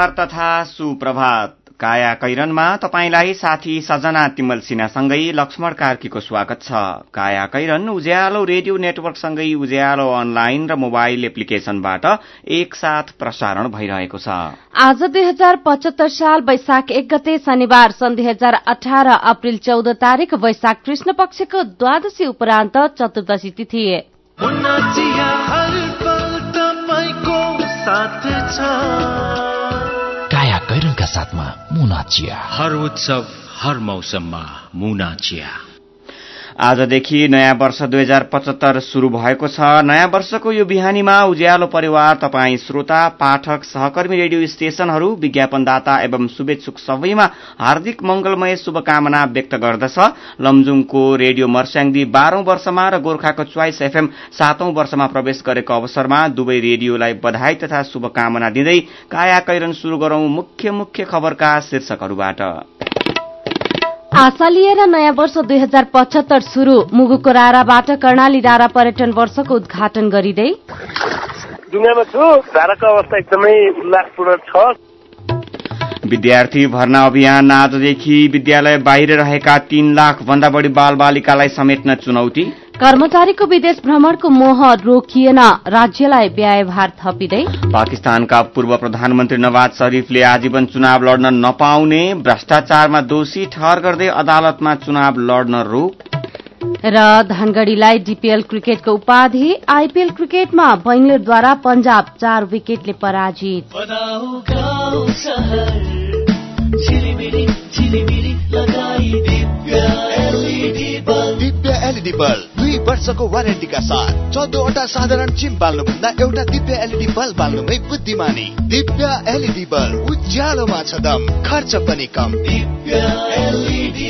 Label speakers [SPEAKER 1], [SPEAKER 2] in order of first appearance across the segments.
[SPEAKER 1] नमस्कार तथा सुप्रभात। काया कैरनमा तपाईंलाई साथी सजना तिमल सिन्हासँगै लक्ष्मण कार्कीको स्वागत छ। काया कैरन उज्यालो रेडियो नेटवर्कसँगै उज्यालो अनलाइन र मोबाइल एप्लिकेशनबाट एकसाथ प्रसारण भइरहेको छ।
[SPEAKER 2] आज दुई हजार पचहत्तर साल वैशाख एक गते शनिबार सन् दुई हजार अठार अप्रेल चौध तारीक वैशाख कृष्ण पक्षको द्वादशी उपरान्त चतुर्दशी तिथि।
[SPEAKER 3] कैरनका साथमा मुना चिया।
[SPEAKER 4] हर उत्सव हर मौसममा मुना चिया।
[SPEAKER 1] आजदेखि नयाँ वर्ष दुई हजार पचहत्तर शुरू भएको छ। नयाँ वर्षको यो बिहानीमा उज्यालो परिवार तपाईँ श्रोता पाठक सहकर्मी रेडियो स्टेशनहरू विज्ञापनदाता एवं शुभेच्छुक सबैमा हार्दिक मंगलमय शुभकामना व्यक्त गर्दछ। लमजुङको रेडियो मर्स्याङदी बाह्रौं वर्षमा र गोर्खाको च्वाइस एफएम सातौं वर्षमा प्रवेश गरेको अवसरमा दुवै रेडियोलाई बधाई तथा शुभकामना दिँदै काया कैरन शुरू गरौं मुख्य मुख्य खबरका शीर्षकहरूबाट।
[SPEAKER 2] आशा लिएर नयाँ वर्ष दुई हजार पचहत्तर शुरू मुगुको राराबाट कर्णाली रारा पर्यटन वर्षको उद्घाटन गरिँदै।
[SPEAKER 5] दुनियाँमा छु। धाराको अवस्था एकदमै उल्लासपूर्ण छ।
[SPEAKER 1] विद्यार्थी भर्ना अभियान आजदेखि विद्यालय बाहिर रहेका तीन लाख भन्दा बढ़ी बाल बालिकालाई समेट्न चुनौती।
[SPEAKER 2] कर्मचारीको विदेश भ्रमणको मोह रोकिएन। राज्यलाई व्ययभार थपिँदै।
[SPEAKER 1] पाकिस्तानका पूर्व प्रधानमन्त्री नवाज शरीफले आजीवन चुनाव लड्न नपाउने भ्रष्टाचारमा दोषी ठहर गर्दै अदालतमा चुनाव लड्न रोक।
[SPEAKER 2] र धनगढ़ीलाई डीपीएल क्रिकेटको उपाधि आईपीएल क्रिकेटमा बैंगलोरद्वारा पंजाब चार विकेटले पराजित।
[SPEAKER 6] बल्ब दुई वर्षको वारेन्टीका साथ चौधवटा साधारण चिम बाल्नुभन्दा एउटा दिव्य एलइडी बल्ब बाल्नुमै बुद्धिमानी। दिव्य एलइडी बल्ब उज्यालोमा छ दम खर्च पनि कम। दिव्य एलइडी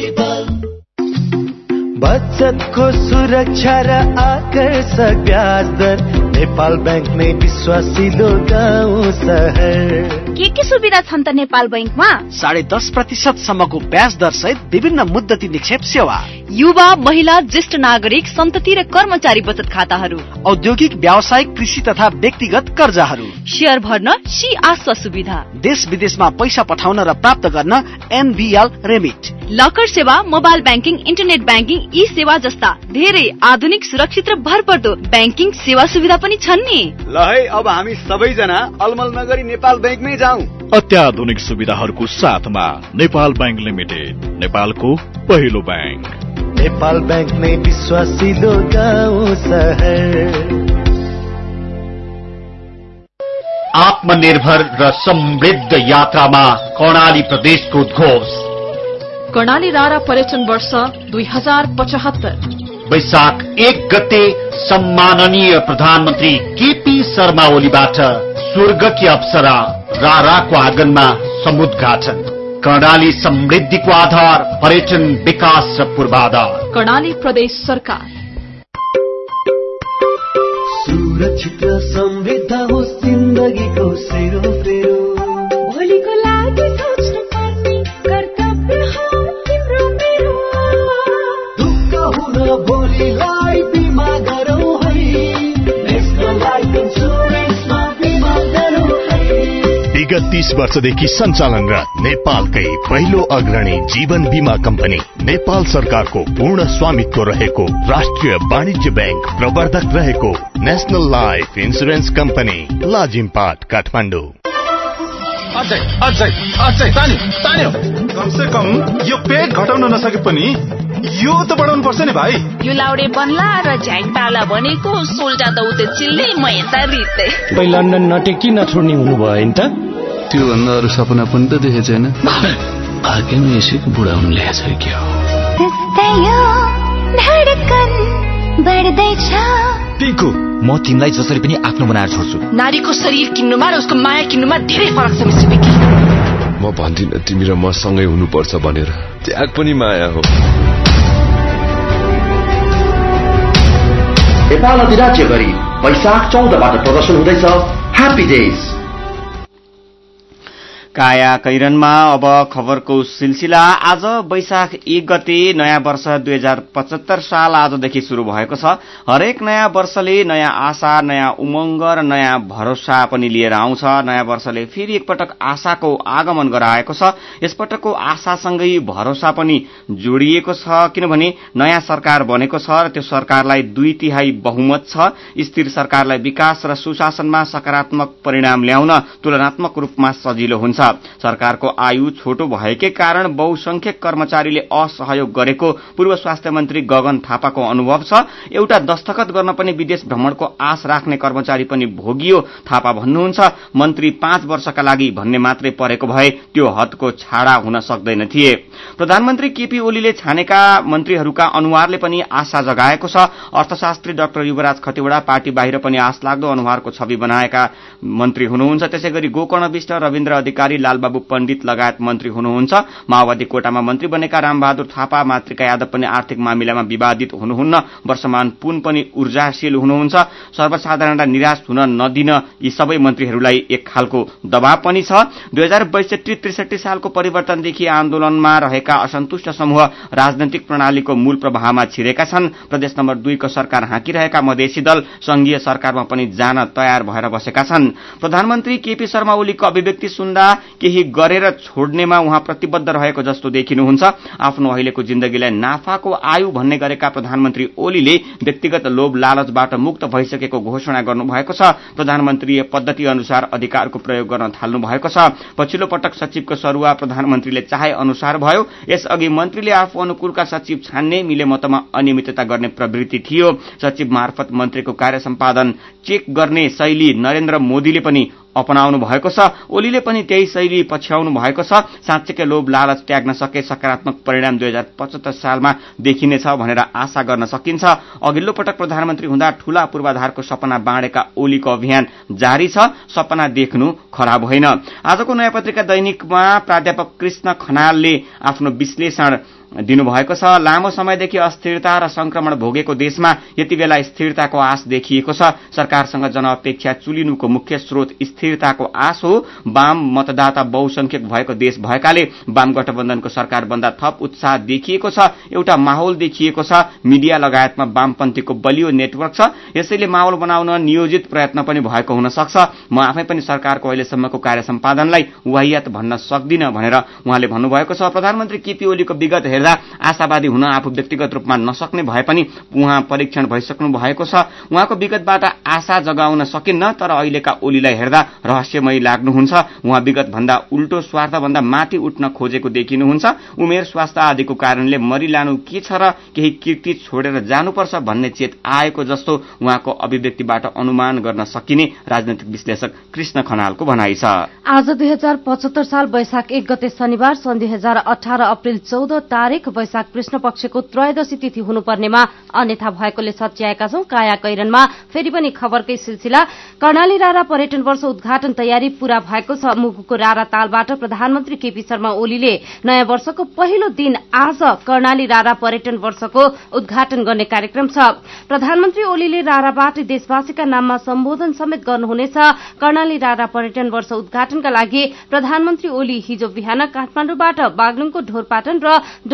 [SPEAKER 7] बचतको सुरक्षा र आकर्षक ब्याज दर नेपाल ब्याङ्क नै विश्वासिलो गाउँ सहर।
[SPEAKER 8] के के सुविधा छन् त नेपाल बैङ्कमा
[SPEAKER 9] साढे दस प्रतिशत सम्मको ब्याज दर सहित विभिन्न मुद्दती निक्षेप सेवा।
[SPEAKER 8] युवा महिला ज्येष्ठ नागरिक सन्तति र कर्मचारी बचत खाताहरू।
[SPEAKER 9] औद्योगिक व्यावसायिक कृषि तथा व्यक्तिगत कर्जाहरू।
[SPEAKER 8] सेयर भर्न सी आस्वा सुविधा।
[SPEAKER 9] देश विदेशमा पैसा पठाउन र प्राप्त गर्न एनबिएल रेमिट।
[SPEAKER 8] लकर सेवा mobile banking internet banking e सेवा जस्ता धेरै आधुनिक सुरक्षित र भरपर्दो ब्याङ्किङ सेवा सुविधा पनि छन् नि।
[SPEAKER 10] ल है अब हामी सबैजना अलमल नगरी नेपाल ब्याङ्कमै जाउँ।
[SPEAKER 11] अत्याधुनिक सुविधाहरूको साथमा नेपाल ब्याङ्क लिमिटेड नेपालको पहिलो ब्याङ्क।
[SPEAKER 7] नेपाल ब्याङ्क नै विश्वासिलो गाउँ सहर
[SPEAKER 12] आत्मनिर्भर र समृद्ध यात्रामा कर्णाली प्रदेशको उद्घोष।
[SPEAKER 13] कर्णाली रारा पर्यटन वर्ष दुई हज़ार पचहत्तर।
[SPEAKER 12] वैशाख एक गते सम्माननीय प्रधानमन्त्री केपी शर्मा ओलीबाट स्वर्गकी अप्सरा राराको आँगनमा समुद्घाटन। कर्णाली समृद्धिको आधार पर्यटन विकास र पूर्वाधार।
[SPEAKER 13] कर्णाली प्रदेश सरकार।
[SPEAKER 7] सुरक्षित र समृद्ध होस् जिन्दगीको
[SPEAKER 14] भोलिको
[SPEAKER 11] तीस वर्षदेखि सञ्चालनरत नेपालकै पहिलो अग्रणी जीवन बीमा कम्पनी नेपाल सरकारको पूर्ण स्वामित्व रहेको राष्ट्रिय वाणिज्य ब्याङ्क प्रवर्धक रहेको national life insurance company Lazimpat Kathmandu.
[SPEAKER 15] अझै अझै अझै तान्यो तान्यो। कमसे कम यो पेट घटाउन नसके पनि यो त बढाउनु पर्छ नि भाइ।
[SPEAKER 16] यो लाउडे बन्ला र झ्याङटाला भनेको सोल्टा त उतै चिल्ले म यता रित्दै
[SPEAKER 17] लन्डन नटे किन छोड्ने हुनुभयो नि त?
[SPEAKER 18] त्यो भन्दा अरू सपना पनि त देखेको छैन।
[SPEAKER 3] भाग्यमा यसैको बुढा हुनु ल्याएछ क्या
[SPEAKER 19] म तिमीलाई जसरी पनि आफ्नो बनाएर छोड्छु।
[SPEAKER 16] नारीको शरीर किन्नुमा र उसको माया किन्नुमा धेरै फरक छ मिस विकी
[SPEAKER 18] म भन्दिनँ तिमी र म सँगै हुनुपर्छ भनेर। त्याग पनि माया हो।
[SPEAKER 20] नेपाल अधिराज्य गरी वैशाख चौधबाट प्रदर्शन हुँदैछ। ह्याप्पी डेज
[SPEAKER 1] काया कैरनमा अब खबरको सिलसिला। आज वैशाख एक गते नयाँ वर्ष दुई हजार पचहत्तर साल आजदेखि शुरू भएको छ। हरेक नयाँ वर्षले नयाँ आशा नयाँ उमङ्ग र नयाँ भरोसा पनि लिएर आउँछ। नयाँ वर्षले फेरि एकपटक आशाको आगमन गराएको छ। यसपटकको आशासँगै भरोसा पनि जोडिएको छ। किनभने नयाँ सरकार बनेको छ र त्यो सरकारलाई दुई तिहाई बहुमत छ। स्थिर सरकारलाई विकास र सुशासनमा सकारात्मक परिणाम ल्याउन तुलनात्मक रूपमा सजिलो हुन्छ। सरकारको आयु छोटो भएकै कारण बहुसंख्यक कर्मचारीले असहयोग गरेको पूर्व स्वास्थ्य मन्त्री गगन थापाको अनुभव छ। एउटा दस्तखत गर्न पनि विदेश भ्रमणको आश राख्ने कर्मचारी पनि भोगियो थापा भन्नुहुन्छ। मन्त्री पाँच वर्षका लागि भन्ने मात्रै परेको भए त्यो हदको छाडा हुन सक्दैन थिए। प्रधानमन्त्री केपी ओलीले छानेका मन्त्रीहरूका अनुहारले पनि आशा जगाएको छ। अर्थशास्त्री डाक्टर युवराज खतिवड़ा पार्टी बाहिर पनि आश लाग्दो अनुहारको छवि बनाएका मन्त्री हुनुहुन्छ। त्यसै गरी गोकर्ण विष्ट रविन्द्र अधिकारी लालबाबु पण्डित लगायत मन्त्री हुनुहुन्छ। माओवादी कोटामा मन्त्री बनेका रामबहादुर थापा मातृका यादव पनि आर्थिक मामिलामा विवादित हुनुहुन्न। वर्षमान पुन पनि ऊर्जाशील हुनुहुन्छ। सर्वसाधारणलाई निराश हुन नदिन यी सबै मन्त्रीहरूलाई एक खालको दबाव पनि छ। दुई हजार बैसठी त्रिसठी सालको परिवर्तनदेखि आन्दोलनमा रहेका असन्तुष्ट समूह राजनैतिक प्रणालीको मूल प्रवाहमा छिरेका छन्। प्रदेश नम्बर दुईको सरकार हाँकिरहेका मधेसी दल संघीय सरकारमा पनि जान तयार भएर बसेका छन्। प्रधानमन्त्री केपी शर्मा ओलीको अभिव्यक्ति सुन्दा केही गरेर छोड्नेमा उहाँ प्रतिबद्ध रहेको जस्तो देखिनुहुन्छ। आफ्नो अहिलेको जिन्दगीलाई नाफाको आयु भन्ने गरेका प्रधानमन्त्री ओलीले व्यक्तिगत लोभ लालचबाट मुक्त भइसकेको घोषणा गर्नुभएको छ। प्रधानमन्त्रीय पद्धति अनुसार अधिकारको प्रयोग गर्न थाल्नु भएको छ। पछिल्लो पटक सचिवको सरूवा प्रधानमन्त्रीले चाहे अनुसार भयो। यसअघि मन्त्रीले आफू अनुकूलका सचिव छान्ने मिले मतमा अनियमितता गर्ने प्रवृत्ति थियो। सचिव मार्फत मन्त्रीको कार्य सम्पादन चेक गर्ने शैली नरेन्द्र मोदीले पनि अपनाउनु भएको छ। ओलीले पनि त्यही शैली पछ्याउनु भएको छ। साँच्चैकै लोभ लालच त्याग्न सके सकारात्मक परिणाम दुई हजार पचहत्तर सालमा देखिनेछ भनेर आशा गर्न सकिन्छ। अघिल्लो पटक प्रधानमन्त्री हुँदा ठूला पूर्वाधारको सपना बाँडेका ओलीको अभियान जारी छ। सपना देख्नु खराब होइन। आजको नयाँ पत्रिका दैनिकमा प्राध्यापक कृष्ण खनालले आफ्नो विश्लेषण दिनुभएको छ लामो समयदेखि अस्थिरता र संक्रमण भोगेको देशमा यति बेला स्थिरताको आश देखिएको छ। सरकारसँग जनअपेक्षा चुलिनुको मुख्य स्रोत स्थिरताको आश हो। वाम मतदाता बहुसंख्यक भएको देश भएकाले वाम गठबन्धनको सरकार भन्दा थप उत्साह देखिएको छ। एउटा माहौल देखिएको छ। मिडिया लगायतमा वामपन्थीको बलियो नेटवर्क छ। यसैले माहौल बनाउन नियोजित प्रयत्न पनि भएको हुन सक्छ। म आफै पनि सरकारको अहिलेसम्मको कार्य सम्पादनलाई वाहियात भन्न सक्दिन भनेर उहाँले भन्नुभएको छ। प्रधानमन्त्री केपी ओलीको विगत हेर्दा आशावादी हुन आफू व्यक्तिगत रूपमा नसक्ने भए पनि उहाँ परीक्षण भइसक्नु भएको छ। उहाँको विगतबाट आशा जगाउन सकिन्न तर अहिलेका ओलीलाई हेर्दा रहस्यमय लाग्नुहुन्छ। उहाँ विगत भन्दा उल्टो स्वार्थ भन्दा माथि उठ्न खोजेको देखिनुहुन्छ। उमेर स्वास्थ्य आदिको कारणले मरिलानु के छ र केही कृति छोडेर जानुपर्छ भन्ने चेत आएको जस्तो उहाँको अभिव्यक्तिबाट अनुमान गर्न सकिने राजनैतिक विश्लेषक कृष्ण खनालको भनाइ छ।
[SPEAKER 2] आज दुई हजार पचहत्तर साल वैशाख एक गते शनिबार सन् दुई हजार अठार अप्रेल चौध तारिक वैशाख कृष्ण पक्षको त्रयोदशी तिथि हुनुपर्नेमा अन्यथा भएकोले सच्याएका छौं। काया कैरनमा फेरि पनि खबरकै सिलसिला। कर्णाली रारा पर्यटन वर्ष उद्घाटन तयारी पूरा भएको छ। मुगुको रारा तालबाट प्रधानमन्त्री केपी शर्मा ओलीले नयाँ वर्षको पहिलो दिन आज कर्णाली रारा पर्यटन वर्षको उद्घाटन गर्ने कार्यक्रम छ। प्रधानमन्त्री ओलीले राराबाट देशवासीका नाममा सम्बोधन समेत गर्नुहुनेछ। कर्णाली रारा पर्यटन वर्ष उद्घाटनका लागि प्रधानमन्त्री ओली हिजो बिहान काठमाडौँबाट बागलुङको ढोरपाटन र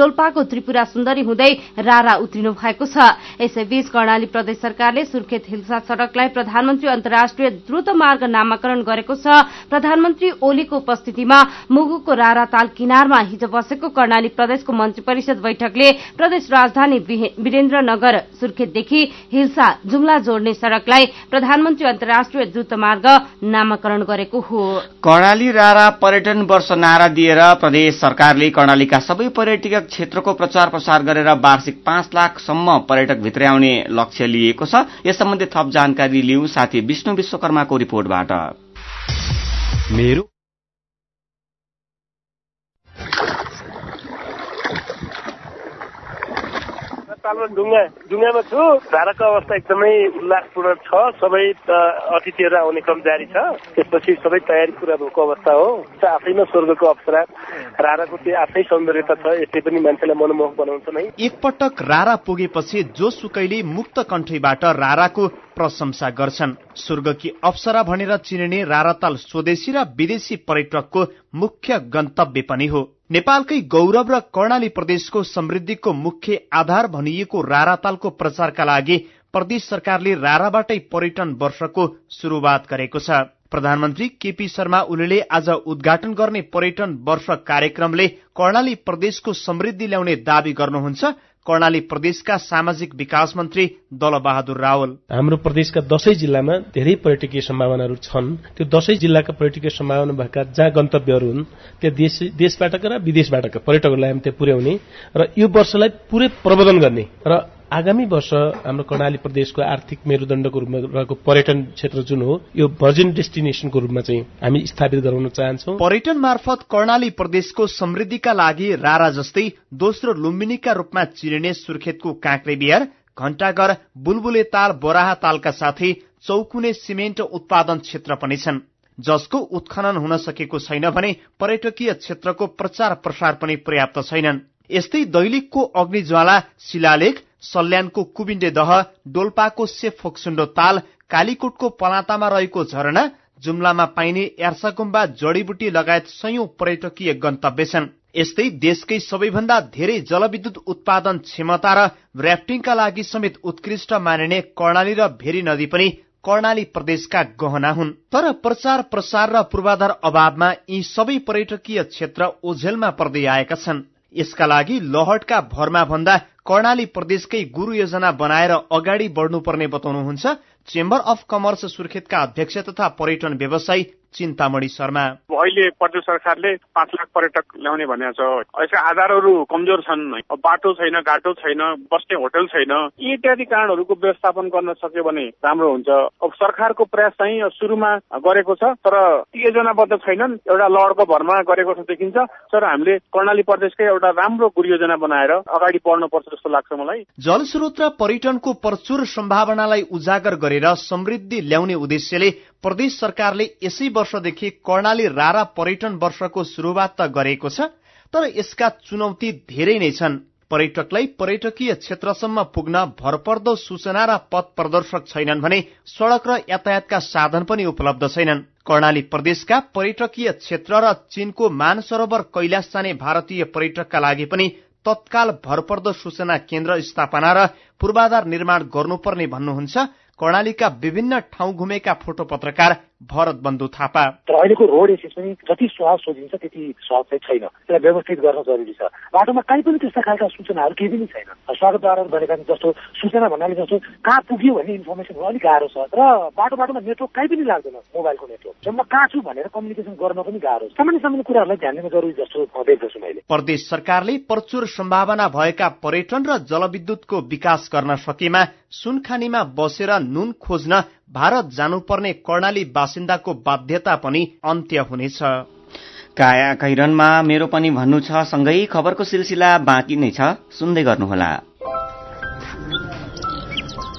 [SPEAKER 2] डोल्पाको त्रिपुरा सुन्दरी हुँदै रारा उत्रिनु भएको छ। यसैबीच कर्णाली प्रदेश सरकारले सुर्खेत हिल्सा सड़कलाई प्रधानमन्त्री अन्तर्राष्ट्रिय द्रुत मार्ग नामाकरण गरेको छ। प्रधानमन्त्री ओलीको उपस्थितिमा मुगुको रारा ताल किनारमा हिजो बसेको कर्णाली प्रदेशको मन्त्री परिषद बैठकले प्रदेश राजधानी वीरेन्द्रनगर सुर्खेतदेखि हिल्सा जुम्ला जोड्ने सड़कलाई प्रधानमन्त्री अन्तर्राष्ट्रिय द्रुत मार्ग नामाकरण गरेको हो।
[SPEAKER 1] कर्णाली रारा पर्यटन वर्ष नारा दिएर प्रदेश सरकारले कर्णालीका सबै पर्यटक क्षेत्रको प्रचार प्रसार गरेर वार्षिक पाँच लाखसम्म पर्यटक भित्र्याउने लक्ष्य लिएको छ। यस सम्बन्धी थप जानकारी लिऊ साथी विष्णु विश्वकर्माको रिपोर्टबाट।
[SPEAKER 5] नेपालमा डुङ्गा डुङ्गामा छु। धाराको अवस्था एकदमै उल्लासपूर्ण छ। सबै अतिथिहरू आउने क्रम जारी छ। त्यसपछि सबै तयारी पुरा भएको अवस्था हो। आफैमा स्वर्गको अप्सरा राराको त्यो आफ्नै सौन्दर्यता छ यसले पनि मान्छेलाई मनमोहक बनाउँछ नै।
[SPEAKER 20] एकपटक रारा पुगेपछि जोसुकैले मुक्त कण्ठैबाट राराको प्रशंसा गर्छन्। स्वर्गकी अप्सरा भनेर चिनिने राराताल स्वदेशी र विदेशी पर्यटकको मुख्य गन्तव्य पनि हो। नेपालकै गौरव र कर्णाली प्रदेशको समृद्धिको मुख्य आधार भनिएको रारातालको प्रचारका लागि प्रदेश सरकारले राराबाटै पर्यटन वर्षको शुरूआत गरेको छ। प्रधानमन्त्री केपी शर्मा ओलीले आज उद्घाटन गर्ने पर्यटन वर्ष कार्यक्रमले कर्णाली प्रदेशको समृद्धि ल्याउने दावी गर्नुहुन्छ। कर्णाली प्रदेशका सामाजिक विकास मन्त्री दलबहादुर रावल।
[SPEAKER 21] हाम्रो प्रदेशका दसैँ जिल्लामा धेरै पर्यटकीय सम्भावनाहरू छन्। त्यो दसैँ जिल्लाका पर्यटकीय सम्भावना भएका जहाँ गन्तव्यहरू हुन् त्यहाँ देश देशबाटका र विदेशबाटका पर्यटकहरूलाई हामी त्यहाँ पुर्याउने र यो वर्षलाई पुरै प्रबन्धन गर्ने र आगामी वर्ष हाम्रो कर्णाली प्रदेशको आर्थिक मेरुदण्डको रूपमा रहेको पर्यटन क्षेत्र जुन हो यो भर्जिन डेस्टिनेसनको रूपमा चाहिँ हामी स्थापित गराउन चाहन्छौँ।
[SPEAKER 20] पर्यटन मार्फत कर्णाली प्रदेशको समृद्धिका लागि रारा जस्तै दोस्रो लुम्बिनीका रूपमा चिनिने सुर्खेतको काँक्रे बिहार घण्टाघर बुलबुले ताल बोराहा तालका साथै चौकुने सिमेन्ट उत्पादन क्षेत्र पनि छन्। जसको उत्खनन हुन सकेको छैन भने पर्यटकीय क्षेत्रको प्रचार प्रसार पनि पर्याप्त छैनन्। यस्तै दैलिकको अग्निज्वाला शिलालेख सल्यानको कुबिन्डे दह डोल्पाको सेफोक्सुण्डो ताल कालीकोटको पलातामा रहेको झरना जुम्लामा पाइने यार्साकुम्बा जडीबुटी लगायत सयौं पर्यटकीय गन्तव्य छन्। यस्तै देशकै सबैभन्दा धेरै जलविद्युत उत्पादन क्षमता र ऱ्याफ्टिङका लागि समेत उत्कृष्ट मानिने कर्णाली र भेरी नदी पनि कर्णाली प्रदेशका गहना हुन्। तर प्रचार प्रसार र पूर्वाधार अभावमा यी सबै पर्यटकीय क्षेत्र ओझेलमा पर्दै आएका छन्। यसका लागि लहटका भरमा भन्दा कर्णाली प्रदेशकै गुरु योजना बनाएर अगाडि बढ्नुपर्ने बताउनुहुन्छ। चेम्बर अफ कमर्स सुर्खेतका अध्यक्ष तथा पर्यटन व्यवसायी चिन्तामणि शर्मा।
[SPEAKER 22] अहिले प्रदेश सरकारले पाँच लाख पर्यटक ल्याउने भनेको छ। यसका आधारहरू कमजोर छन्। बाटो छैन घाटो छैन बस्ने होटल छैन। यी इत्यादि कारणहरूको व्यवस्थापन गर्न सक्यो भने राम्रो हुन्छ। अब सरकारको प्रयास चाहिँ सुरुमा गरेको छ तर ती योजनाबद्ध छैनन्। एउटा लहरको भरमा गरेको छ देखिन्छ। तर हामीले कर्णाली प्रदेशकै एउटा राम्रो गुरु योजना बनाएर अगाडि बढ्नुपर्छ जस्तो लाग्छ मलाई।
[SPEAKER 20] जलस्रोत र पर्यटनको प्रचुर सम्भावनालाई उजागर गरेर समृद्धि ल्याउने उद्देश्यले प्रदेश सरकारले यसै वर्षदेखि कर्णाली रारा पर्यटन वर्षको शुरूआत त गरेको छ तर यसका चुनौती धेरै नै छन्। पर्यटकलाई पर्यटकीय क्षेत्रसम्म पुग्न भरपर्दो सूचना र पथ प्रदर्शक छैनन् भने सड़क र यातायातका साधन पनि उपलब्ध छैनन्। कर्णाली प्रदेशका पर्यटकीय क्षेत्र र चीनको मानसरोवर कैलाश जाने भारतीय पर्यटकका लागि पनि तत्काल भरपर्दो सूचना केन्द्र स्थापना र पूर्वाधार निर्माण गर्नुपर्ने भन्नुहुन्छ कर्णालीका विभिन्न ठाउँ घुमेका फोटो पत्रकार भरत बन्धु थापा।
[SPEAKER 23] तर अहिलेको रोड एसेस पनि जति सहज सोधिन्छ त्यति सहज चाहिँ छैन। त्यसलाई व्यवस्थित गर्न जरुरी छ। बाटोमा काहीँ पनि त्यस्ता खालका सूचनाहरू केही पनि छैन। स्वागतद्वारा भनेका जस्तो सूचना भन्नाले जस्तो कहाँ पुग्यो भन्ने इन्फर्मेसन अलिक गाह्रो छ। र बाटो बाटोमा नेटवर्क काहीँ पनि लाग्दैन मोबाइलको नेटवर्क म कहाँ छु भनेर कम्युनिकेसन गर्न पनि गाह्रो छ। सामान्य सामान्य कुराहरूलाई ध्यान दिन जरुरी जस्तो देख्दछु मैले।
[SPEAKER 20] प्रदेश सरकारले प्रचुर सम्भावना भएका पर्यटन र जलविद्युतको विकास गर्न सकेमा सुनखानीमा बसेर नुन खोज्न भारत जानुपर्ने कर्णाली बासिन्दाको बाध्यता पनि अन्त्य हुनेछ।
[SPEAKER 1] काया कैरनमा मेरो पनि भन्नु छ सँगै खबरको सिलसिला बाँकी नै छ। सुन्दै गर्नुहोला।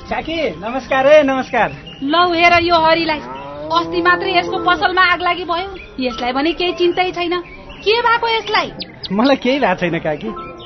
[SPEAKER 24] काकी नमस्कार है नमस्कार।
[SPEAKER 25] लौ हेर यो हरिलाई। अस्ति मात्रै यसको पसलमा आग लागि भयो। यसलाई भने केही चिन्तै छैन। के भएको यसलाई?
[SPEAKER 24] मलाई केही भएको छैन काकी।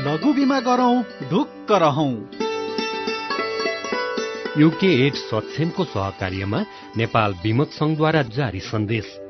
[SPEAKER 26] लघु बिमा गरौँ ढुक्क रहौँ।
[SPEAKER 17] युके एड सक्षमको सहकार्यमा नेपाल विमक संघद्वारा जारी सन्देश।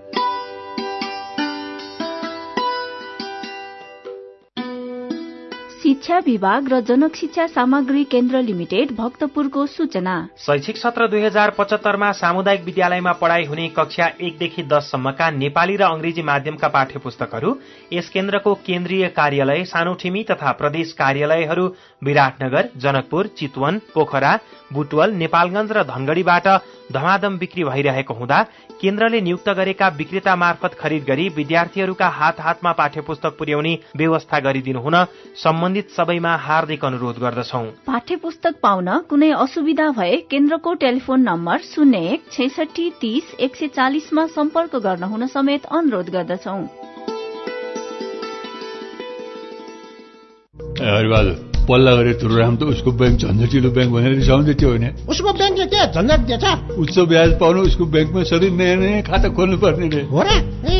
[SPEAKER 27] शिक्षा विभाग र जनक शिक्षा सामग्री केन्द्र लिमिटेड भक्तपुरको सूचना।
[SPEAKER 28] शैक्षिक सत्र दुई हजार पचहत्तरमा सामुदायिक विद्यालयमा पढ़ाई हुने कक्षा एकदेखि दससम्मका नेपाली र अंग्रेजी माध्यमका पाठ्य पुस्तकहरू यस केन्द्रको केन्द्रीय कार्यालय सानोठिमी तथा प्रदेश कार्यालयहरू विराटनगर जनकपुर चितवन पोखरा बुटवल नेपालगंज र धनगढ़ीबाट धमाधम बिक्री भइरहेको हुँदा केन्द्रले नियुक्त गरेका विक्रेता मार्फत खरिद गरी विद्यार्थीहरूका हात हातमा पाठ्य पुस्तक पुर्याउने व्यवस्था गरिदिनु हुन सम्बन्धित सबैमा हार्दिक अनुरोध गर्दछौ।
[SPEAKER 27] पाठ्य पुस्तक पाउन कुनै असुविधा भए केन्द्रको टेलिफोन नम्बर शून्य एक छैसठी तीस एक सय चालिसमा सम्पर्क गर्न हुन समेत अनुरोध गर्दछौ।
[SPEAKER 29] पल्ला गरेर तुरुराम त उसको ब्याङ्क झन्झटिलो ब्याङ्क भनेर रिसाउँदै थियो होइन।
[SPEAKER 30] उसको ब्याङ्कले के? झन्झट दिएछ?
[SPEAKER 29] उच्च ब्याज पाउनु उसको ब्याङ्कमा सधैँ नयाँ नयाँ खाता खोल्नु पर्ने रे।
[SPEAKER 30] हो र? ए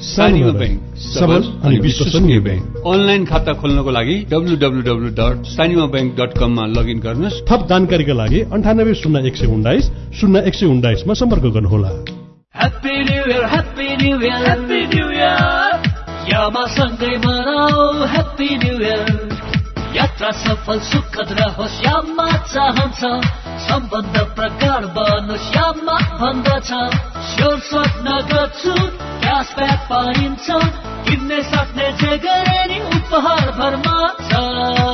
[SPEAKER 29] सानिमा ब्याङ्क सबल अनि विश्वसनीय ब्याङ्क अनलाइन खाता खोल्नको लागि W W W dot Sanima bank dot कममा लगइन गर्नुहोस्।
[SPEAKER 31] थप जानकारीका लागि अन्ठानब्बे शून्य एक सय उन्नाइस शून्य एक सय उन्नाइसमा सम्पर्क गर्नुहोला।
[SPEAKER 32] ह्याप्पी न्यु सँगै मनाऊ ह्याप्पी न्यु इयर यात्रा सफल सुखद रहोस् याममा चाहन्छ। सम्बन्ध प्रगाढ बनोस् याममा भन्दछ स्योर स्वप्न गर्छु क्यासब्याक पाइन्छ। किन्ने सक्ने जे गरे उपहार भरमा छ।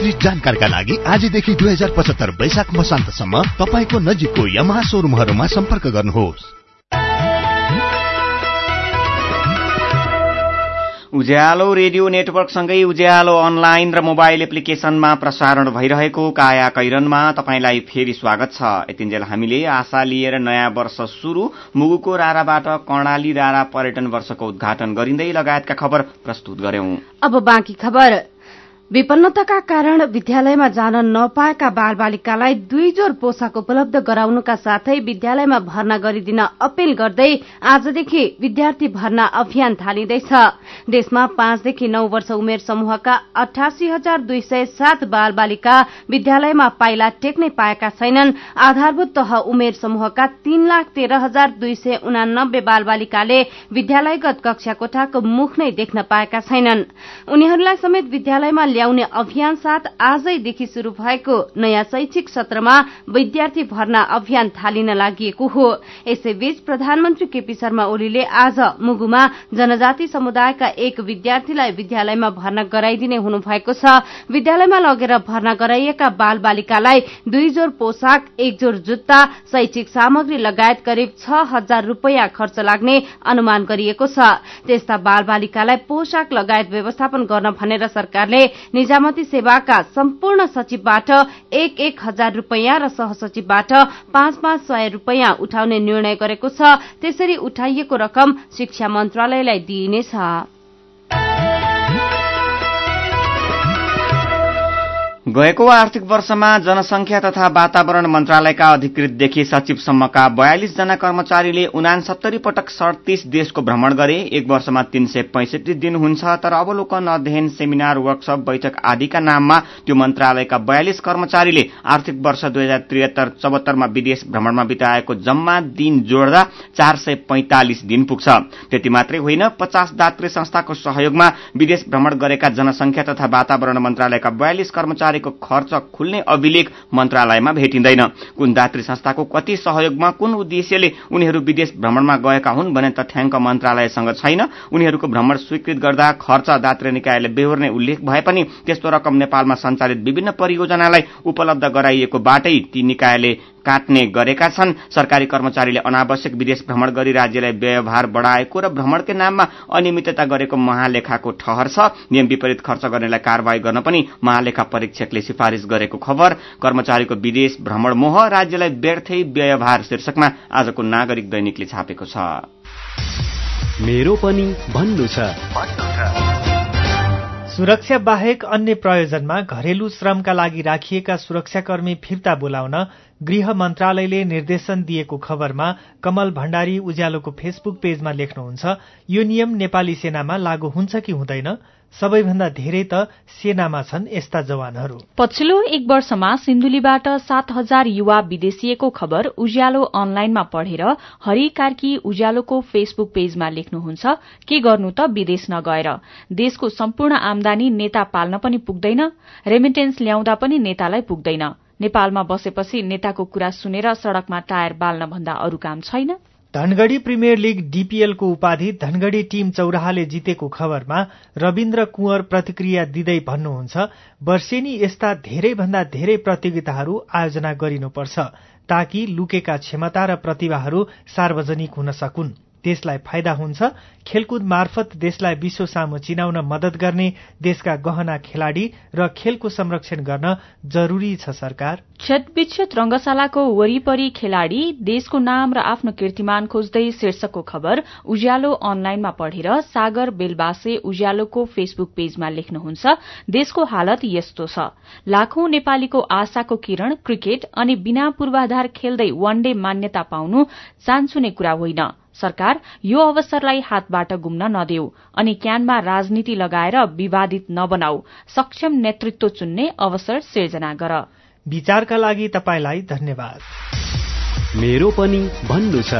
[SPEAKER 11] विस्तृत जानकारीका लागि आजदेखि दुई हजार पचहत्तर वैशाख मसान्तसम्म तपाईँको नजिकको यमहा सोरुमहरूमा सम्पर्क गर्नुहोस्।
[SPEAKER 1] उज्यालो रेडियो नेटवर्कसँगै उज्यालो अनलाइन र मोबाइल एप्लिकेशनमा प्रसारण भइरहेको काया कैरनमा तपाईँलाई फेरि स्वागत छ। यतिन्जेल हामीले आशा लिएर नयाँ वर्ष शुरू मुगुको राराबाट कर्णाली रारा पर्यटन वर्षको उद्घाटन गरिँदै लगायतका खबर प्रस्तुत गर्यौं।
[SPEAKER 2] अब बाँकी खबर। विपन्नताका कारण विद्यालयमा जान नपाएका बाल बालिकालाई दुई जोर पोसाक उपलब्ध गराउनुका साथै विद्यालयमा भर्ना गरिदिन अपील गर्दै आजदेखि विद्यार्थी भर्ना अभियान थालिँदैछ। देशमा पाँचदेखि नौ वर्ष उमेर समूहका अठासी हजार दुई सय सात बाल बालिका विद्यालयमा पाइला टेक्नै पाएका छैनन्। आधारभूत तह उमेर समूहका तीन लाख तेह्र हजार दुई सय उनानब्बे बाल बालिकाले विद्यालयगत कक्षा कोठाको मुख नै देख्न पाएका छैनन्। उनीहरूलाई समेत विद्यालयमा ल्याउने अभियान साथ आजैदेखि शुरू भएको नयाँ शैक्षिक सत्रमा विद्यार्थी भर्ना अभियान थालिन लागि हो। यसैबीच प्रधानमन्त्री केपी शर्मा ओलीले आज मुगुमा जनजाति समुदायका एक विद्यार्थीलाई विद्यालयमा भर्ना गराइदिने हुनुभएको छ। विद्यालयमा लगेर भर्ना गराइएका बाल बालिकालाई दुई जोर पोसाक एक जोर जुत्ता शैक्षिक सामग्री लगायत करिब छ हजार रूपियाँ खर्च लाग्ने अनुमान गरिएको छ। त्यस्ता बाल बालिकालाई पोसाक लगायत व्यवस्थापन गर्न भनेर सरकारले निजामती सेवाका सम्पूर्ण सचिवबाट एक एक हजार रूपियाँ र सहसचिवबाट पाँच पाँच सय रूपियाँ उठाउने निर्णय गरेको छ। त्यसरी उठाइएको रकम शिक्षा मन्त्रालयलाई दिइनेछ।
[SPEAKER 1] गएको आर्थिक वर्षमा जनसंख्या तथा वातावरण मन्त्रालयका अधिकृतदेखि सचिवसम्मका बयालिस जना कर्मचारीले उनासत्तरी पटक सड़तीस देशको भ्रमण गरे। एक वर्षमा तीन सय पैंसठी दिन हुन्छ तर अवलोकन अध्ययन सेमिनार वर्कशप बैठक आदिका नाममा त्यो मन्त्रालयका बयालिस कर्मचारीले आर्थिक वर्ष दुई हजार त्रिहत्तर चौहत्तरमा विदेश भ्रमणमा बिताएको जम्मा दिन जोड्दा चार सय पैंतालिस दिन पुग्छ। त्यति मात्रै होइन पचास दात्री संस्थाको सहयोगमा विदेश भ्रमण गरेका जनसंख्या तथा वातावरण मन्त्रालयका बयालिस कर्मचारीको खर्च खुल्ने अभिलेख मन्त्रालयमा भेटिँदैन। कुन दात्री संस्थाको कति सहयोगमा कुन उद्देश्यले उनीहरू विदेश भ्रमणमा गएका हुन् भने तथ्याङ्क मन्त्रालयसँग छैन। उनीहरूको भ्रमण स्वीकृत गर्दा खर्च दात्री निकायले बेहोर्ने उल्लेख भए पनि त्यस्तो रकम नेपालमा सञ्चालित विभिन्न परियोजनालाई उपलब्ध गराइएको बाटै ती निकायले काट्ने गरेका छन्। सरकारी कर्मचारीले अनावश्यक विदेश भ्रमण गरी राज्यलाई व्यवहार बढ़ाएको र भ्रमणकै नाममा अनियमितता गरेको महालेखाको ठहर छ। नियम विपरीत खर्च गर्नेलाई कारवाही गर्न पनि महालेखा परीक्षकले सिफारिश गरेको खबर। कर्मचारीको विदेश भ्रमण मोह राज्यलाई व्यर्थै व्यवहार शीर्षकमा आजको नागरिक दैनिकले छापेको छ।
[SPEAKER 33] मेरो पनि भन्नु छ।
[SPEAKER 28] सुरक्षा बाहेक अन्य प्रयोजनमा घरेलु श्रमका लागि राखिएका सुरक्षाकर्मी फिर्ता बोलाउन गृह मन्त्रालयले निर्देशन दिएको खबरमा कमल भण्डारी उज्यालोको फेसबुक पेजमा लेख्नुहुन्छ यो नियम नेपाली सेनामा लागू हुन्छ कि हुँदैन? सबैभन्दा धेरै त सेनामा छन् यस्ता जवानहरू।
[SPEAKER 27] पछिल्लो एक वर्षमा सिन्धुलीबाट सात हजार युवा विदेशिएको खबर उज्यालो अनलाइनमा पढेर हरि कार्की उज्यालोको फेसबुक पेजमा लेख्नुहुन्छ के गर्नु त विदेश नगएर? देशको सम्पूर्ण आमदानी नेता पाल्न पनि पुग्दैन रेमिटेन्स ल्याउँदा पनि नेतालाई पुग्दैन। नेपालमा बसेपछि नेताको कुरा सुनेर सड़कमा टायर बाल्न भन्दा अरू काम छैन।
[SPEAKER 28] धनगढ़ी प्रिमियर लीग डीपीएलको उपाधि धनगढ़ी टीम चौराहाले जितेको खबरमा रविन्द्र कुंवर प्रतिक्रिया दिँदै भन्नुहुन्छ वर्षेनी यस्ता धेरैभन्दा धेरै प्रतियोगिताहरू आयोजना गरिनुपर्छ ताकि लुकेका क्षमता र प्रतिभाहरू सार्वजनिक हुन सकुन्। देशलाई फाइदा हुन्छ। खेलकुद मार्फत देशलाई विश्व सामु चिनाउन मदत गर्ने देशका गहना खेलाड़ी र खेलको संरक्षण गर्न जरूरी छ सरकार।
[SPEAKER 27] क्षतविक्षत रंगशालाको वरिपरि खेलाड़ी देशको नाम र आफ्नो कीर्तिमान खोज्दै शीर्षकको खबर उज्यालो अनलाइनमा पढेर सागर बेलबासे उज्यालोको फेसबुक पेजमा लेख्नुहुन्छ देशको हालत यस्तो छ। लाखौं नेपालीको आशाको किरण क्रिकेट अनि बिना पूर्वाधार खेल्दै वनडे मान्यता पाउनु चान्सुने कुरा होइन। सरकार यो अवसरलाई हातबाट गुम्न नदेऊ अनि क्यानमा राजनीति लगाएर विवादित नबनाऊ सक्षम नेतृत्व चुन्ने अवसर सिर्जना गर।
[SPEAKER 28] विचारका लागि तपाईँलाई धन्यवाद।
[SPEAKER 33] मेरो पनि भन्नु छ।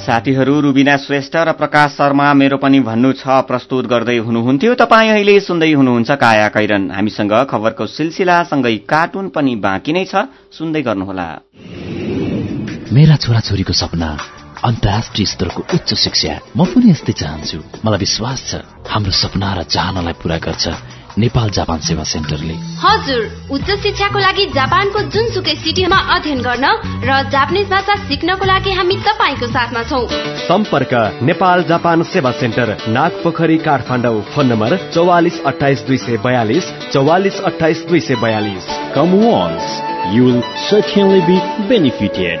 [SPEAKER 1] साथीहरू रुबिना श्रेष्ठ र प्रकाश शर्मा मेरो पनि भन्नु छ प्रस्तुत गर्दै हुनुहुन्थ्यो। तपाईँ अहिले सुन्दै हुनुहुन्छ काया कैरन। हामीसँग खबरको सिलसिलासँगै कार्टुन पनि बाँकी नै छ। सुन्दै गर्नुहोला।
[SPEAKER 34] मेरा छोराछोरीको सपना अन्तर्राष्ट्रिय स्तरको उच्च शिक्षा। म पनि यस्तै चाहन्छु। मलाई विश्वास छ हाम्रो सपना र चाहनालाई पूरा गर्छ नेपाल जापान सेवा सेन्टरले।
[SPEAKER 35] हजुर उच्च शिक्षाको लागि जापानको जुनसुकै सिटीमा अध्ययन गर्न र जापानिज भाषा सिक्नको लागि हामी तपाईँको साथमा छौ।
[SPEAKER 33] सम्पर्क नेपाल जापान सेवा centre Nagpokhari Kathmandu. Phone number चौवालिस अठाइस दुई सय बयालिस चौवालिस अठाइस दुई सय बयालिस।
[SPEAKER 11] Certainly be benefited.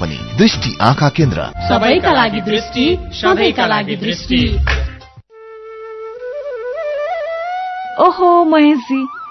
[SPEAKER 11] पनि। दृष्टि आँखा केन्द्र।
[SPEAKER 36] सबैका लागि दृष्टि सधैँका लागि दृष्टि।
[SPEAKER 37] ओहो महेशजी।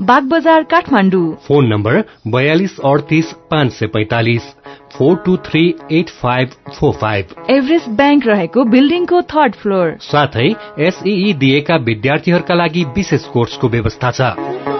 [SPEAKER 37] बागबजार काठमाडौँ।
[SPEAKER 17] फोन नम्बर बयालिस अडतिस पाँच सय पैतालिस four two three eight five four five.
[SPEAKER 37] Everest bank रहेको बिल्डिङको थर्ड फ्लोर।
[SPEAKER 17] साथै एसई दिएका विद्यार्थीहरूका लागि विशेष कोर्सको व्यवस्था छ।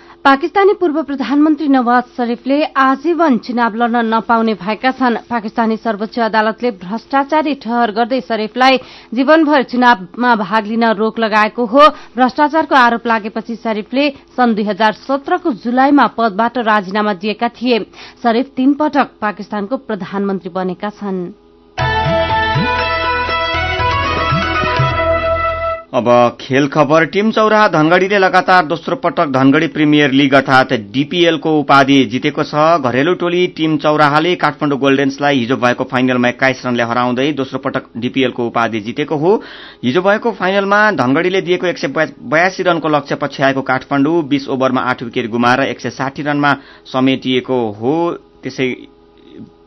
[SPEAKER 2] पाकिस्तानी पूर्व प्रधानमन्त्री नवाज शरीफले आजीवन चुनाव लड्न नपाउने भएका छन्। पाकिस्तानी सर्वोच्च अदालतले भ्रष्टाचारी ठहर गर्दै शरीफलाई जीवनभर चुनावमा भाग लिन रोक लगाएको हो। भ्रष्टाचारको आरोप लागेपछि शरीफले सन् दुई हजार सत्रको जुलाईमा पदबाट राजीनामा दिएका थिए। शरीफ तीन पटक पाकिस्तानको प्रधानमन्त्री बनेका छन्।
[SPEAKER 1] अब खेल खबर टीम चौराहा धनगढ़ीले लगातार दोस्रो पटक धनगढ़ी प्रिमियर लीग अर्थात डीपीएलको उपाधि जितेको छ। घरेलु टोली टीम चौराहाले काठमाडौँ गोल्डेन्सलाई हिजो भएको फाइनलमा एक्काइस रनले हराउँदै दोस्रो पटक डीपीएलको उपाधि जितेको हो। हिजो भएको फाइनलमा धनगढ़ीले दिएको एक सय बयासी रनको लक्ष्य पछ्याएको काठमाडौँ बीस ओभरमा आठ विकेट गुमाएर एक सय साठी रनमा समेटिएको हो। त्यसै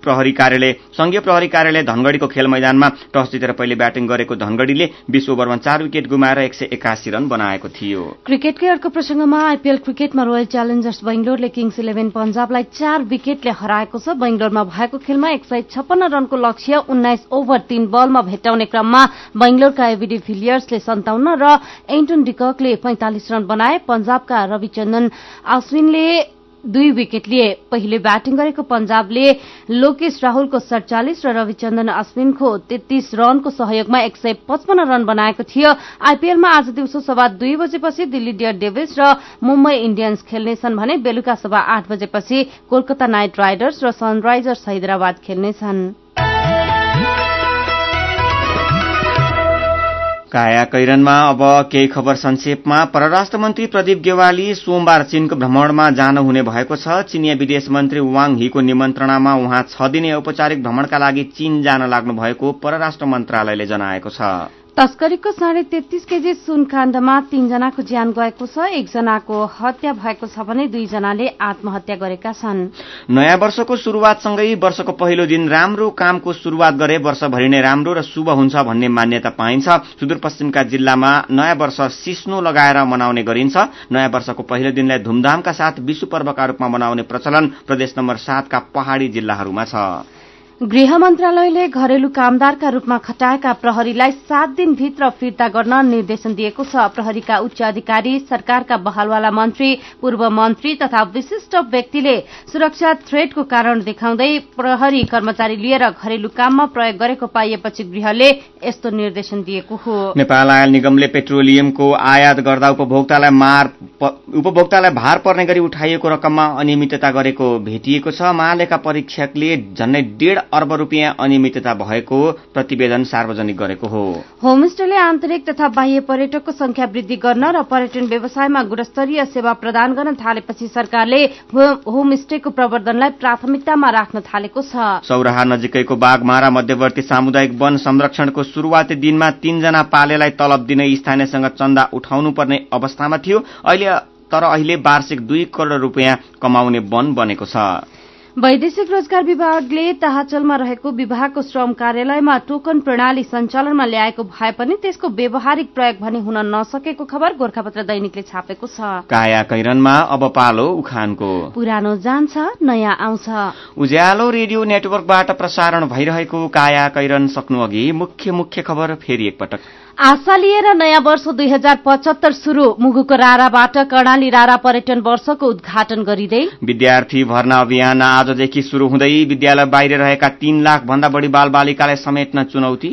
[SPEAKER 1] प्रहरी कार्यालय संघीय प्रहरी कार्यालय धनगढ़ीको खेल मैदानमा टस जितेर पहिले ब्याटिङ गरेको धनगढ़ीले बीस ओभरमा चार विकेट गुमाएर एक सय एकासी रन बनाएको थियो।
[SPEAKER 2] क्रिकेटकै अर्को प्रसंगमा आइपीएल क्रिकेटमा रोयल च्यालेन्जर्स बेंगलोरले किङ्स इलेभेन पन्जाबलाई चार विकेटले हराएको छ। बेंगलोरमा भएको खेलमा एक सय छप्पन्न रनको लक्ष्य उन्नाइस ओभर तीन बलमा भेट्टाउने क्रममा बेंगलोरका एबीडी फिलियर्सले सन्ताउन्न र एन्टोन डिककले पैंतालिस रन बनाए। पन्जाबका रविचन्दन अश्विनले दुई विकेट लिए। पहिले ब्याटिङ गरेको पन्जाबले लोकेश राहुलको सड़चालिस र रविचन्दन अश्विनको तेत्तीस रनको सहयोगमा एक सय पचपन्न रन बनाएको थियो। आइपीएलमा आज दिउँसो सभा दुई बजेपछि दिल्ली डियर डेभिस र मुम्बई इण्डियन्स खेल्नेछन् भने बेलुका सभा आठ बजेपछि कोलकाता नाइट राइडर्स र सनराइजर्स हैदराबाद खेल्नेछन्।
[SPEAKER 1] काया कैरनमा अब केही खबर संक्षेपमा परराष्ट्र मन्त्री प्रदीप गेवाली सोमबार चीनको भ्रमणमा जानुहुने भएको छ। चीनिया विदेश मन्त्री वाङ हीको निमन्त्रणामा उहाँ छ दिने औपचारिक भ्रमणका लागि चीन जान लाग्नु भएको परराष्ट्र मन्त्रालयले जनाएको छ।
[SPEAKER 2] तस्करीको साढे तेत्तीस केजी सुन काण्डमा तीनजनाको ज्यान गएको छ। एकजनाको हत्या भएको छ भने दुईजनाले आत्महत्या गरेका छन्।
[SPEAKER 1] नयाँ वर्षको शुरूआतसँगै वर्षको पहिलो दिन राम्रो कामको शुरूआत गरे वर्षभरि नै राम्रो र शुभ हुन्छ भन्ने मान्यता पाइन्छ। सुदूरपश्चिमका जिल्लामा नयाँ वर्ष सिस्नो लगाएर मनाउने गरिन्छ। नयाँ वर्षको पहिलो दिनलाई धूमधामका साथ विश्व पर्वका रूपमा मनाउने प्रचलन प्रदेश नम्बर सातका पहाड़ी जिल्लाहरूमा छ।
[SPEAKER 2] गृह मन्त्रालयले घरेलु कामदारका रूपमा खटाएका प्रहरीलाई सात दिनभित्र फिर्ता गर्न निर्देशन दिएको छ। प्रहरीका उच्च अधिकारी सरकारका बहालवाला मन्त्री पूर्व मन्त्री तथा विशिष्ट व्यक्तिले सुरक्षा थ्रेडको कारण देखाउँदै प्रहरी कर्मचारी लिएर घरेलु काममा प्रयोग गरेको पाइएपछि गृहले यस्तो निर्देशन दिएको हो।
[SPEAKER 1] नेपाल आयल निगमले पेट्रोलियमको आयात गर्दा उपभोक्तालाई मार उपभोक्तालाई भार पर्ने गरी उठाइएको रकममा अनियमितता गरेको भेटिएको छ। महालेखा परीक्षकले झन्डै डेढ अर्ब रूपियाँ अनियमितता भएको प्रतिवेदन सार्वजनिक गरेको हो।
[SPEAKER 2] होमस्टेले आन्तरिक तथा बाह्य पर्यटकको संख्या वृद्धि गर्न र पर्यटन व्यवसायमा गुणस्तरीय सेवा प्रदान गर्न थालेपछि सरकारले होमस्टेको प्रवर्धनलाई प्राथमिकतामा राख्न थालेको छ।
[SPEAKER 1] सौराहा नजिकैको बाघमारा मध्यवर्ती सामुदायिक वन संरक्षणको शुरूआती दिनमा तीनजना पालेलाई तलब दिने स्थानीयसँग चन्दा उठाउनु पर्ने अवस्थामा थियो। अहिले तर अहिले वार्षिक दुई करोड़ रूपियाँ कमाउने वन बनेको छ।
[SPEAKER 2] वैदेशिक रोजगार विभागले ताहाचलमा रहेको विभागको श्रम कार्यालयमा टोकन प्रणाली सञ्चालनमा ल्याएको भए पनि त्यसको व्यावहारिक प्रयोग भने हुन नसकेको खबर गोर्खापत्र दैनिकले छापेको छ।
[SPEAKER 1] काया कैरनमा अब पालो उखानको।
[SPEAKER 2] पुरानो जान्छ नयाँ आउँछ।
[SPEAKER 1] उज्यालो रेडियो नेटवर्कबाट प्रसारण भइरहेको काया कैरन सक्नु अघि मुख्य मुख्य खबर फेरि एकपटक।
[SPEAKER 2] आशा लिएर नयाँ वर्ष दुई हजार पचहत्तर शुरू मुगुको राराबाट कर्णाली रारा पर्यटन वर्षको उद्घाटन गरिँदै
[SPEAKER 1] विद्यार्थी भर्ना अभियान आजदेखि शुरू हुँदै विद्यालय बाहिर रहेका तीन लाख भन्दा बढ़ी बाल बालिकालाई समेट्न चुनौती।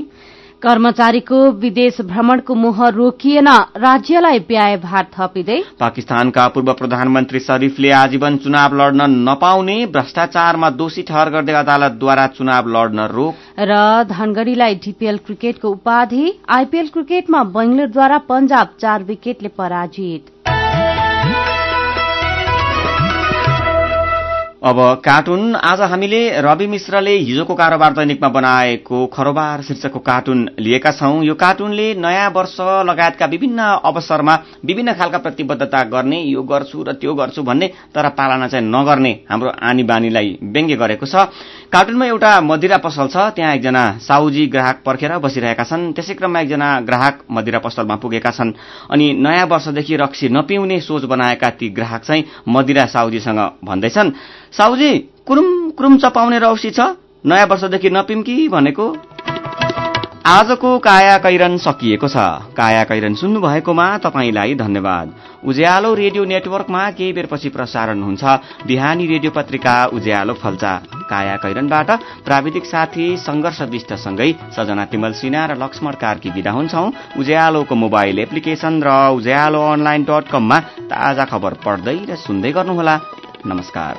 [SPEAKER 2] कर्मचारीको विदेश भ्रमणको मोह रोकिएन राज्यलाई व्याय भार थपिँदै।
[SPEAKER 1] पाकिस्तानका पूर्व प्रधानमन्त्री शरीफले आजीवन चुनाव लड्न नपाउने भ्रष्टाचारमा दोषी ठहर गर्दै अदालतद्वारा चुनाव लड्न रोक।
[SPEAKER 2] र धनगढ़ीलाई डीपीएल क्रिकेटको उपाधि आइपीएल क्रिकेटमा बेंगलोरद्वारा पंजाब चार विकेटले पराजित।
[SPEAKER 1] अब कार्टुन आज हामीले रवि मिश्रले हिजोको कारोबार दैनिकमा बनाएको खरोबार शीर्षकको कार्टुन लिएका छौं। यो कार्टुनले नयाँ वर्ष लगायतका विभिन्न अवसरमा विभिन्न खालका प्रतिबद्धता गर्ने यो गर्छु र त्यो गर्छु भन्ने तर पालना चाहिँ नगर्ने हाम्रो आनी बानीलाई व्यङ्ग्य गरेको छ। कार्टुनमा एउटा मदिरा पसल छ त्यहाँ एकजना साउजी ग्राहक पर्खेर बसिरहेका छन्। त्यसै क्रममा एकजना ग्राहक मदिरा पसलमा पुगेका छन्। अनि नयाँ वर्षदेखि रक्सी नपिउने सोच बनाएका ती ग्राहक चाहिँ मदिरा साउजीसँग भन्दैछन्। साउजी कुरुम कुरुम चपाउने रौसी छ। नयाँ वर्षदेखि नपिम कि भनेको। आजको काया कैरन सकिएको छ। काया कैरन सुन्नु भएकोमा तपाईँलाई धन्यवाद। उज्यालो रेडियो नेटवर्कमा केही बेरपछि प्रसारण हुन्छ। बिहानी रेडियो पत्रिका उज्यालो फल्चा। काया कैरनबाट प्राविधिक साथी संघर्ष विष्टसँगै सजना तिमल सिन्हा र लक्ष्मण कार्की विदा हुन्छौ। उज्यालोको मोबाइल एप्लिकेशन र उज्यालो अनलाइन डट कममा ताजा खबर पढ्दै र सुन्दै गर्नुहोला। नमस्कार।